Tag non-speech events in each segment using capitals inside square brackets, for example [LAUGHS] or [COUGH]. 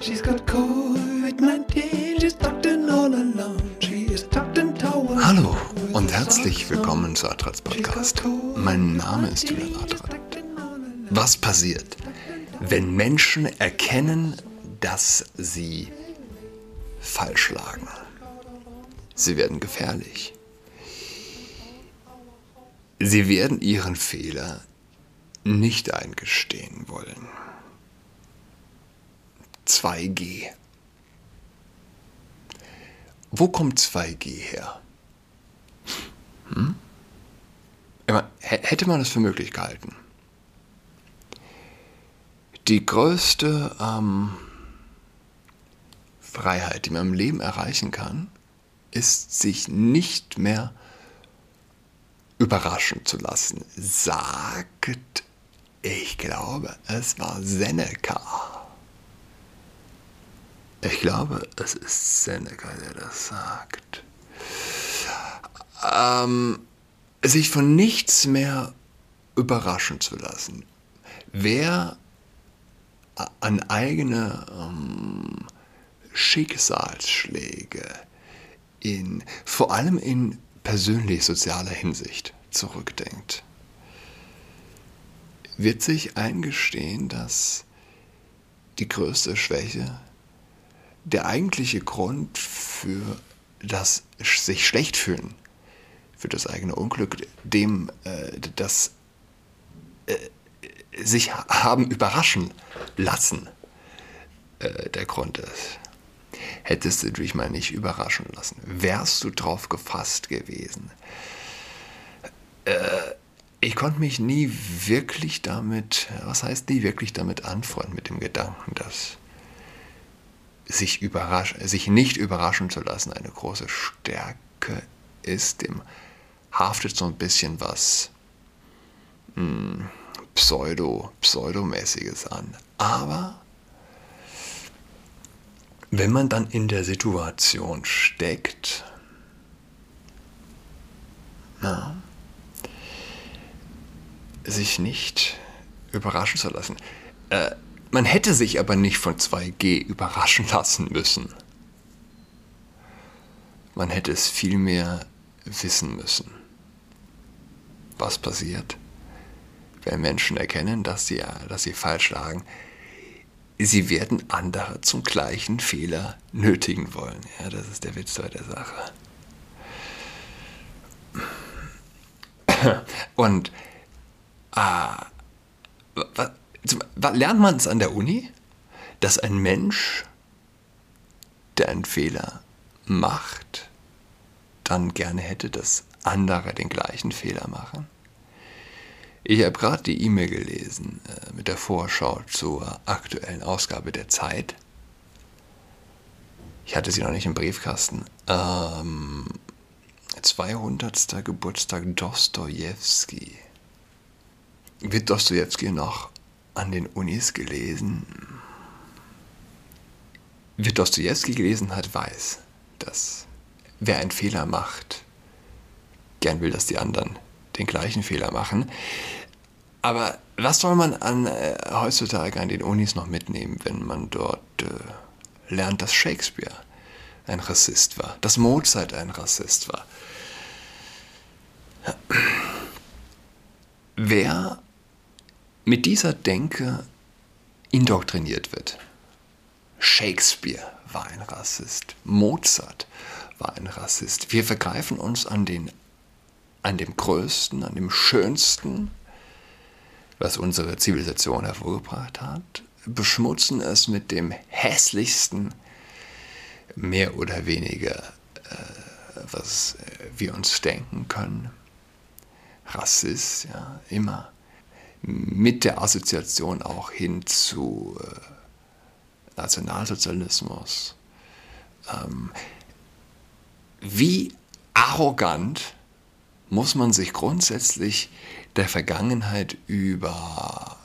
She's got COVID-19, she's tucked in all alone. She is tucked in tower. Hallo und herzlich willkommen zu Adrats Podcast. Mein Name ist Julian Adrat. Was passiert, wenn Menschen erkennen, dass sie falsch lagen? Sie werden gefährlich. Sie werden ihren Fehler nicht eingestehen wollen. 2G. Wo kommt 2G her? Hm? Hätte man es für möglich gehalten? Die größte ähm, Freiheit, die man im Leben erreichen kann, ist, sich nicht mehr überraschen zu lassen, sagt, ich glaube, es war Seneca. Ich glaube, es ist Seneca, der das sagt. Ähm, sich von nichts mehr überraschen zu lassen. Wer an eigene ähm, Schicksalsschläge in, vor allem in persönlich-sozialer Hinsicht zurückdenkt, wird sich eingestehen, dass die größte Schwäche der eigentliche Grund für das sich schlecht fühlen, für das eigene Unglück, dem äh, das äh, sich haben überraschen lassen, äh, der Grund ist. Hättest du dich mal nicht überraschen lassen, wärst du drauf gefasst gewesen. Äh, ich konnte mich nie wirklich damit, was heißt nie wirklich damit anfreunden, mit dem Gedanken, dass sich, sich nicht überraschen zu lassen eine große Stärke ist. Dem haftet so ein bisschen was mh, hm, Pseudo, Pseudomäßiges an. Aber wenn man dann in der Situation steckt, na, sich nicht überraschen zu lassen. Äh, man hätte sich aber nicht von 2G überraschen lassen müssen. Man hätte es vielmehr wissen müssen. Was passiert, wenn Menschen erkennen, dass sie, dass sie falsch lagen? Sie werden andere zum gleichen Fehler nötigen wollen. Ja, das ist der Witz bei der Sache. Und ah, was, lernt man es an der Uni, dass ein Mensch, der einen Fehler macht, dann gerne hätte, dass andere den gleichen Fehler machen? Ich habe gerade die E-Mail gelesen äh, mit der Vorschau zur aktuellen Ausgabe der Zeit. Ich hatte sie noch nicht im Briefkasten. Ähm, 200. Geburtstag Dostoevsky. Wird Dostoevsky noch an den Unis gelesen. Wer Dostoevsky gelesen hat, weiß, dass wer einen Fehler macht, gern will, dass die anderen den gleichen Fehler machen. Aber was soll man an, äh, heutzutage an den Unis noch mitnehmen, wenn man dort äh, lernt, dass Shakespeare ein Rassist war, dass Mozart ein Rassist war? Wer mit dieser Denke indoktriniert wird. Shakespeare war ein Rassist, Mozart war ein Rassist. Wir vergreifen uns an, den, an dem Größten, an dem Schönsten, was unsere Zivilisation hervorgebracht hat, beschmutzen es mit dem Hässlichsten, mehr oder weniger, äh, was wir uns denken können. Rassist, ja, immer mit der Assoziation auch hin zu äh, Nationalsozialismus. Ähm, wie arrogant muss man sich grundsätzlich der Vergangenheit über,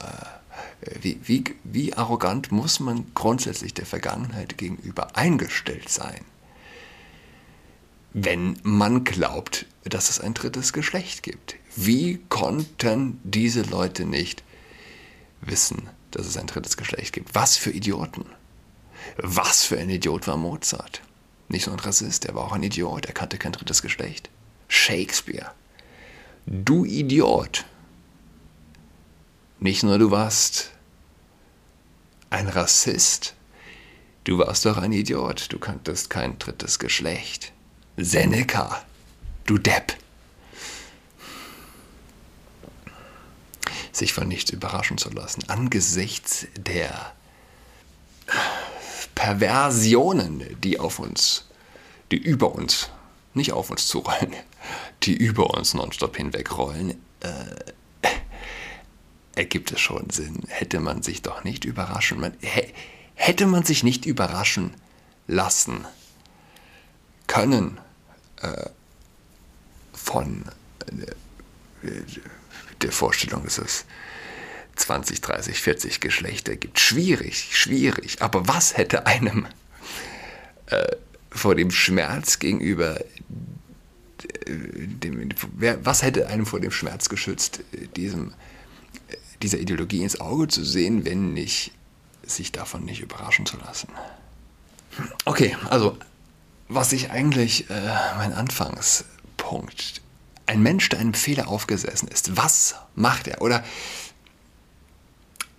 äh, wie, wie, wie arrogant muss man grundsätzlich der Vergangenheit gegenüber eingestellt sein, wenn man glaubt, dass es ein drittes Geschlecht gibt. Wie konnten diese Leute nicht wissen, dass es ein drittes Geschlecht gibt? Was für Idioten. Was für ein Idiot war Mozart? Nicht nur ein Rassist, er war auch ein Idiot, er kannte kein drittes Geschlecht. Shakespeare. Du Idiot. Nicht nur du warst ein Rassist, du warst doch ein Idiot, du kanntest kein drittes Geschlecht. Seneca, du Depp. Sich von nichts überraschen zu lassen, angesichts der Perversionen, die auf uns, die über uns, nicht auf uns zurollen, die über uns nonstop hinwegrollen, äh, ergibt es schon Sinn. Hätte man sich doch nicht überraschen, man, hätte man sich nicht überraschen lassen können äh, von äh, der Vorstellung, dass es 20, 30, 40 Geschlechter gibt. Schwierig, schwierig. Aber was hätte einem äh, vor dem Schmerz gegenüber äh, dem, was hätte einem vor dem Schmerz geschützt, diesem, dieser Ideologie ins Auge zu sehen, wenn nicht sich davon nicht überraschen zu lassen? Okay, also was ich eigentlich äh, mein Anfangspunkt, ein Mensch, der einem Fehler aufgesessen ist, was macht er? Oder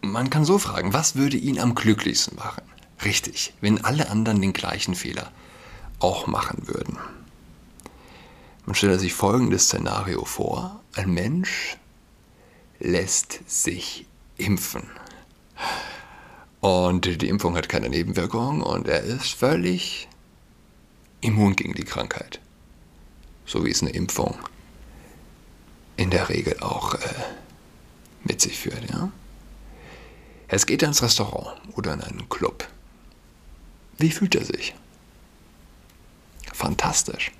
man kann so fragen, was würde ihn am glücklichsten machen? Richtig, wenn alle anderen den gleichen Fehler auch machen würden. Man stellt sich folgendes Szenario vor. Ein Mensch lässt sich impfen. Und die Impfung hat keine Nebenwirkung und er ist völlig immun gegen die Krankheit. So wie es eine Impfung in der Regel auch äh, mit sich führt. Ja? Es geht ins Restaurant oder in einen Club. Wie fühlt er sich? Fantastisch.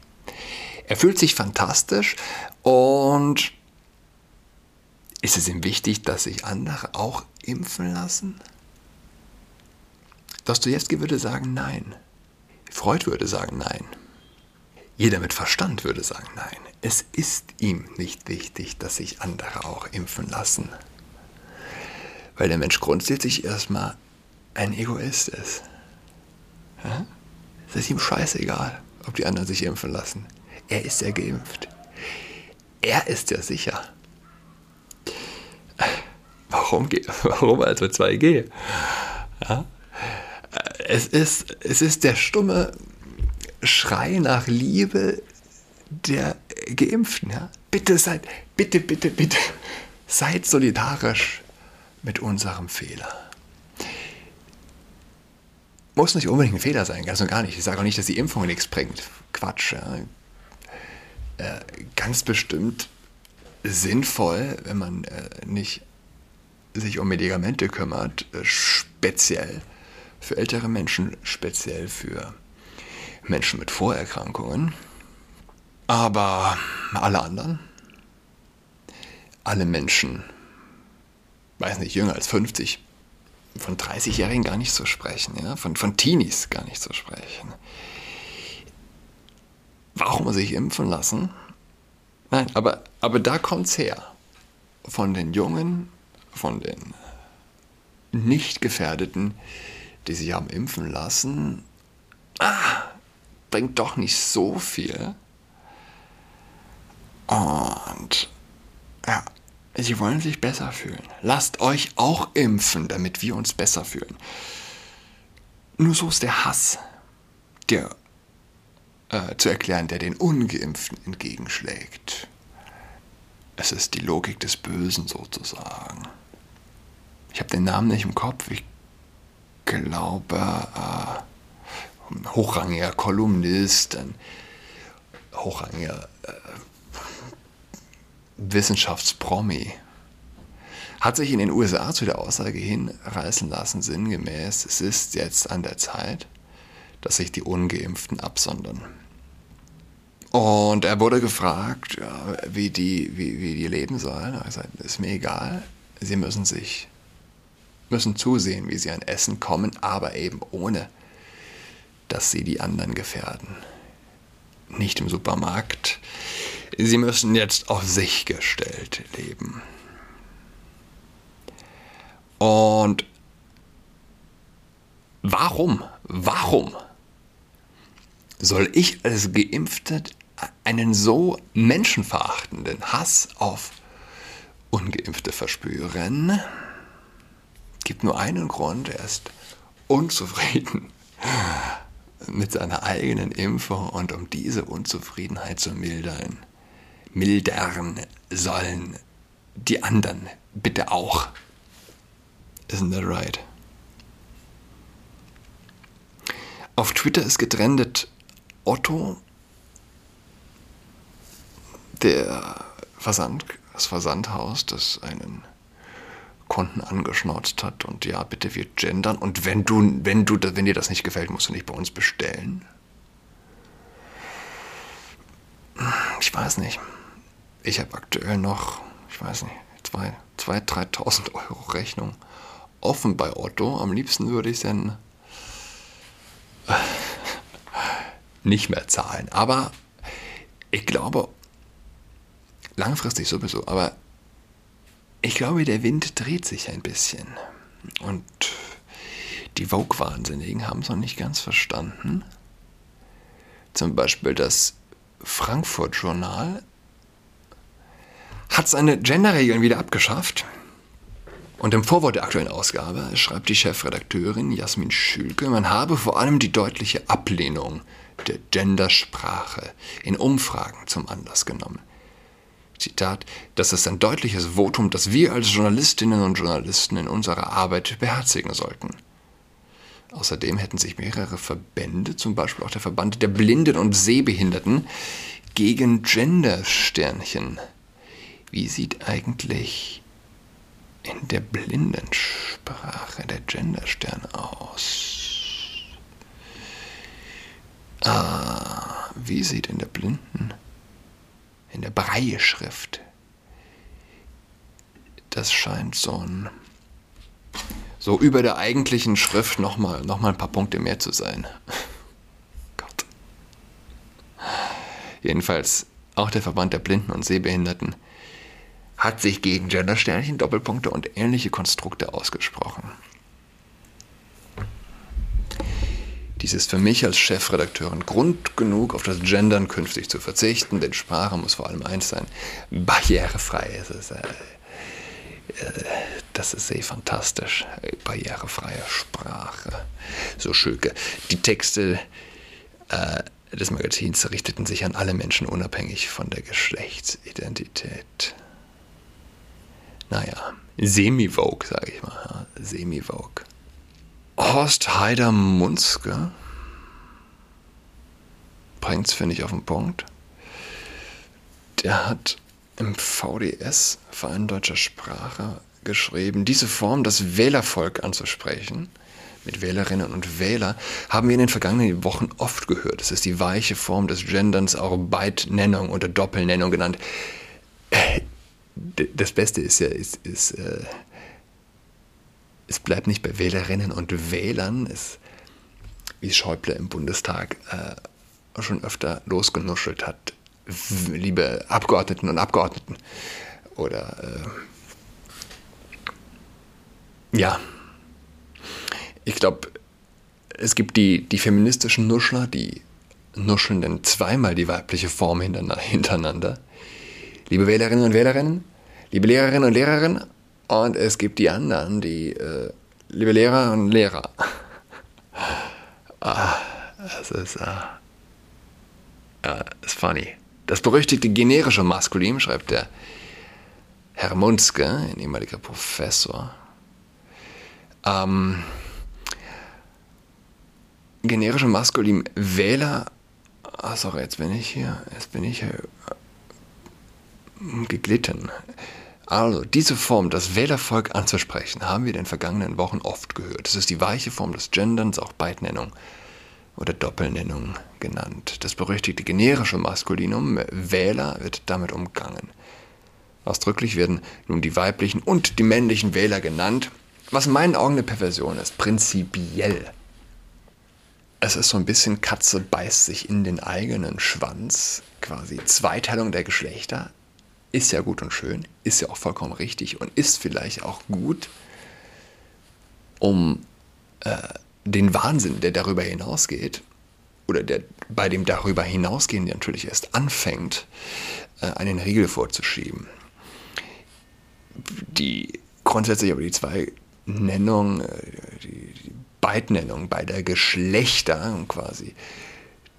Er fühlt sich fantastisch und ist es ihm wichtig, dass sich andere auch impfen lassen? Dostoevsky würde sagen nein. Freud würde sagen nein. Jeder mit Verstand würde sagen nein. Es ist ihm nicht wichtig, dass sich andere auch impfen lassen. Weil der Mensch grundsätzlich erstmal ein Egoist ist. Es ist ihm scheißegal, ob die anderen sich impfen lassen. Er ist ja geimpft. Er ist ja sicher. Warum, [LAUGHS] warum also 2G? Ja? Es, ist, es ist der stumme Schrei nach Liebe der Geimpften. Ja? Bitte seid, bitte, bitte, bitte, seid solidarisch mit unserem Fehler. Muss nicht unbedingt ein Fehler sein, ganz und gar nicht. Ich sage auch nicht, dass die Impfung nichts bringt. Quatsch. Ja. Äh, ganz bestimmt sinnvoll, wenn man äh, nicht sich um Medikamente kümmert, äh, speziell für ältere Menschen, speziell für Menschen mit Vorerkrankungen. Aber alle anderen, alle Menschen weiß nicht, jünger als 50, von 30-Jährigen gar nicht zu sprechen, ja? von, von Teenies gar nicht zu sprechen. Warum sich impfen lassen? Nein, aber, aber da es her. Von den Jungen, von den nicht Gefährdeten, die sich haben impfen lassen, ah, bringt doch nicht so viel. Und ja, Sie wollen sich besser fühlen. Lasst euch auch impfen, damit wir uns besser fühlen. Nur so ist der Hass der, äh, zu erklären, der den Ungeimpften entgegenschlägt. Es ist die Logik des Bösen sozusagen. Ich habe den Namen nicht im Kopf. Ich glaube, äh, hochrangiger Kolumnist, ein hochrangiger äh, Wissenschaftspromi hat sich in den USA zu der Aussage hinreißen lassen, sinngemäß, es ist jetzt an der Zeit, dass sich die ungeimpften absondern. Und er wurde gefragt, ja, wie, die, wie, wie die leben sollen. Er sagt, ist mir egal, sie müssen sich, müssen zusehen, wie sie an Essen kommen, aber eben ohne, dass sie die anderen gefährden. Nicht im Supermarkt, Sie müssen jetzt auf sich gestellt leben. Und warum warum? Soll ich als Geimpfter einen so menschenverachtenden Hass auf Ungeimpfte verspüren? Gibt nur einen Grund, er ist unzufrieden mit seiner eigenen Impfung und um diese Unzufriedenheit zu mildern, mildern sollen die anderen bitte auch. Isn't that right? Auf Twitter ist getrendet Otto, der Versand, das Versandhaus, das einen Konten angeschnauzt hat und ja, bitte wir gendern und wenn du, wenn du, wenn dir das nicht gefällt, musst du nicht bei uns bestellen. Ich weiß nicht. Ich habe aktuell noch, ich weiß nicht, 2.000, 3.000 Euro Rechnung offen bei Otto. Am liebsten würde ich es dann nicht mehr zahlen. Aber ich glaube, langfristig sowieso, aber ich glaube, der Wind dreht sich ein bisschen. Und die Vogue-Wahnsinnigen haben es noch nicht ganz verstanden. Zum Beispiel das Frankfurt-Journal hat seine Genderregeln wieder abgeschafft. Und im Vorwort der aktuellen Ausgabe schreibt die Chefredakteurin Jasmin Schülke, man habe vor allem die deutliche Ablehnung der Gendersprache in Umfragen zum Anlass genommen. Zitat, das ist ein deutliches Votum, das wir als Journalistinnen und Journalisten in unserer Arbeit beherzigen sollten. Außerdem hätten sich mehrere Verbände, zum Beispiel auch der Verband der Blinden und Sehbehinderten, gegen Gendersternchen. Wie sieht eigentlich in der Blindensprache der Genderstern aus? Ah, wie sieht in der Blinden in der Breie-Schrift. Das scheint so ein so über der eigentlichen Schrift nochmal noch mal ein paar Punkte mehr zu sein. [LAUGHS] Gott. Jedenfalls auch der Verband der Blinden und Sehbehinderten hat sich gegen Gendersternchen, Doppelpunkte und ähnliche Konstrukte ausgesprochen. Dies ist für mich als Chefredakteurin Grund genug, auf das Gendern künftig zu verzichten, denn Sprache muss vor allem eins sein, barrierefrei. Das ist, äh, äh, das ist sehr fantastisch, barrierefreie Sprache. So Schülke. Die Texte äh, des Magazins richteten sich an alle Menschen unabhängig von der Geschlechtsidentität. Naja, semi-vogue, sage ich mal. Semi-vogue. Horst Heider Munzke bringt es, finde ich, auf den Punkt. Der hat im VDS, Verein Deutscher Sprache, geschrieben, diese Form, das Wählervolk anzusprechen, mit Wählerinnen und Wähler, haben wir in den vergangenen Wochen oft gehört. Es ist die weiche Form des Genderns, auch Beitnennung oder Doppelnennung genannt. Äh, das Beste ist ja, ist, ist äh, es bleibt nicht bei Wählerinnen und Wählern, es, wie Schäuble im Bundestag äh, schon öfter losgenuschelt hat, liebe Abgeordneten und Abgeordneten. Oder äh, ja, ich glaube, es gibt die, die feministischen Nuschler, die nuscheln dann zweimal die weibliche Form hintereinander. Liebe Wählerinnen und Wählerinnen, liebe Lehrerinnen und Lehrerinnen, und es gibt die anderen, die, äh, liebe Lehrer und Lehrer. [LAUGHS] ah, es ist, äh, äh, ist funny. Das berüchtigte generische Maskulin, schreibt der Herr Munzke, ein ehemaliger Professor. Ähm, generische Maskulin Wähler. Ah, sorry, jetzt bin ich hier. Jetzt bin ich hier äh, geglitten. Also, diese Form, das Wählervolk anzusprechen, haben wir in den vergangenen Wochen oft gehört. Es ist die weiche Form des Genderns, auch Beidnennung oder Doppelnennung genannt. Das berüchtigte generische Maskulinum Wähler wird damit umgangen. Ausdrücklich werden nun die weiblichen und die männlichen Wähler genannt, was in meinen Augen eine Perversion ist, prinzipiell. Es ist so ein bisschen Katze beißt sich in den eigenen Schwanz, quasi Zweiteilung der Geschlechter, ist ja gut und schön, ist ja auch vollkommen richtig und ist vielleicht auch gut, um äh, den Wahnsinn, der darüber hinausgeht, oder der bei dem darüber hinausgehen natürlich erst anfängt, äh, einen Riegel vorzuschieben. Die grundsätzlich aber die zwei Nennungen, äh, die, die Beidnennung beider Geschlechter quasi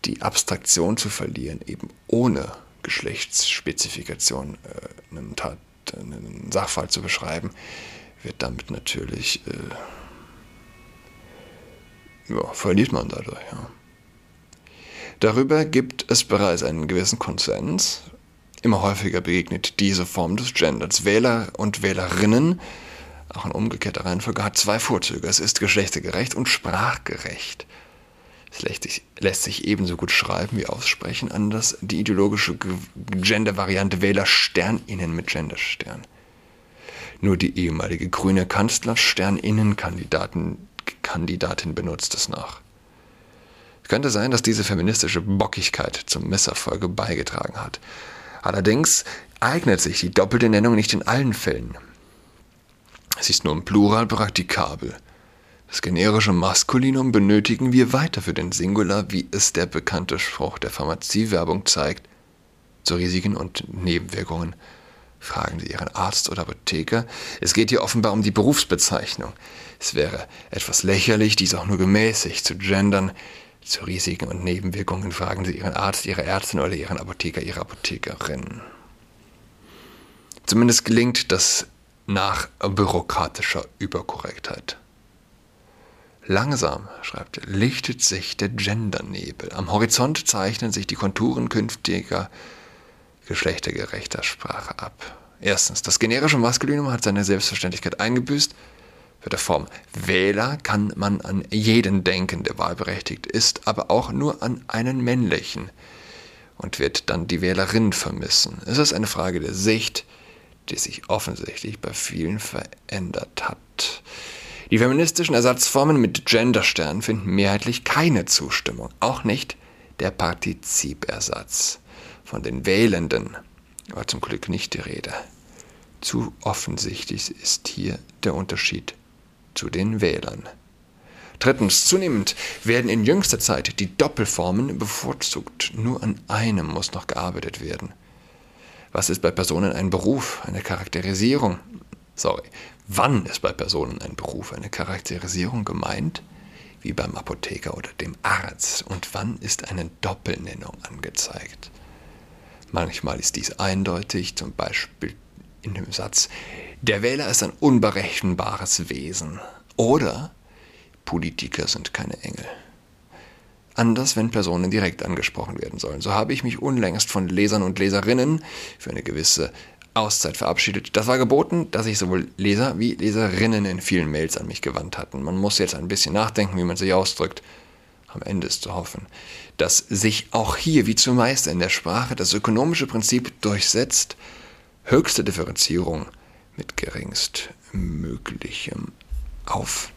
die Abstraktion zu verlieren, eben ohne Geschlechtsspezifikation äh, einen, Tat, einen Sachverhalt zu beschreiben, wird damit natürlich, äh, ja, verliert man dadurch. Ja. Darüber gibt es bereits einen gewissen Konsens. Immer häufiger begegnet diese Form des Genders. Wähler und Wählerinnen, auch in umgekehrter Reihenfolge, hat zwei Vorzüge. Es ist geschlechtergerecht und sprachgerecht. Es lässt sich, lässt sich ebenso gut schreiben wie aussprechen, anders die ideologische Gender-Variante Wähler Sterninnen mit Genderstern. Nur die ehemalige grüne Kanzler Sterninnen-Kandidatin benutzt es noch. Es könnte sein, dass diese feministische Bockigkeit zum Misserfolge beigetragen hat. Allerdings eignet sich die doppelte Nennung nicht in allen Fällen. Sie ist nur im Plural praktikabel. Das generische Maskulinum benötigen wir weiter für den Singular, wie es der bekannte Spruch der Pharmaziewerbung zeigt. Zu Risiken und Nebenwirkungen fragen Sie Ihren Arzt oder Apotheker. Es geht hier offenbar um die Berufsbezeichnung. Es wäre etwas lächerlich, dies auch nur gemäßigt zu gendern. Zu Risiken und Nebenwirkungen fragen Sie Ihren Arzt, Ihre Ärztin oder Ihren Apotheker, Ihre Apothekerin. Zumindest gelingt das nach bürokratischer Überkorrektheit. Langsam, schreibt er, lichtet sich der Gendernebel. Am Horizont zeichnen sich die Konturen künftiger geschlechtergerechter Sprache ab. Erstens, das generische Maskulinum hat seine Selbstverständlichkeit eingebüßt. Für der Form Wähler kann man an jeden denken, der wahlberechtigt ist, aber auch nur an einen männlichen und wird dann die Wählerin vermissen. Es ist eine Frage der Sicht, die sich offensichtlich bei vielen verändert hat. Die feministischen Ersatzformen mit Genderstern finden mehrheitlich keine Zustimmung, auch nicht der Partizipersatz. Von den Wählenden war zum Glück nicht die Rede. Zu offensichtlich ist hier der Unterschied zu den Wählern. Drittens, zunehmend werden in jüngster Zeit die Doppelformen bevorzugt. Nur an einem muss noch gearbeitet werden. Was ist bei Personen ein Beruf, eine Charakterisierung? Sorry, wann ist bei Personen ein Beruf, eine Charakterisierung gemeint? Wie beim Apotheker oder dem Arzt. Und wann ist eine Doppelnennung angezeigt? Manchmal ist dies eindeutig, zum Beispiel in dem Satz, der Wähler ist ein unberechenbares Wesen. Oder Politiker sind keine Engel. Anders, wenn Personen direkt angesprochen werden sollen. So habe ich mich unlängst von Lesern und Leserinnen für eine gewisse Auszeit verabschiedet. Das war geboten, dass sich sowohl Leser wie Leserinnen in vielen Mails an mich gewandt hatten. Man muss jetzt ein bisschen nachdenken, wie man sich ausdrückt. Am Ende ist zu hoffen, dass sich auch hier, wie zumeist in der Sprache, das ökonomische Prinzip durchsetzt. Höchste Differenzierung mit geringst möglichem Aufwand.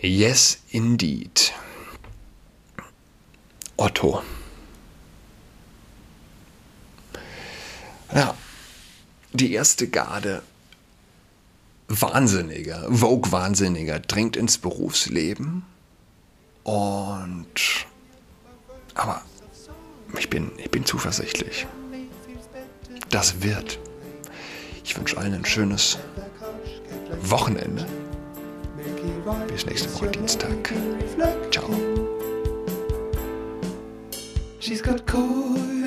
Yes, indeed. Otto. Ja, die erste Garde Wahnsinniger, Vogue-Wahnsinniger dringt ins Berufsleben und aber ich bin, ich bin zuversichtlich. Das wird. Ich wünsche allen ein schönes Wochenende. Bis nächste Woche Dienstag. Ciao. She's got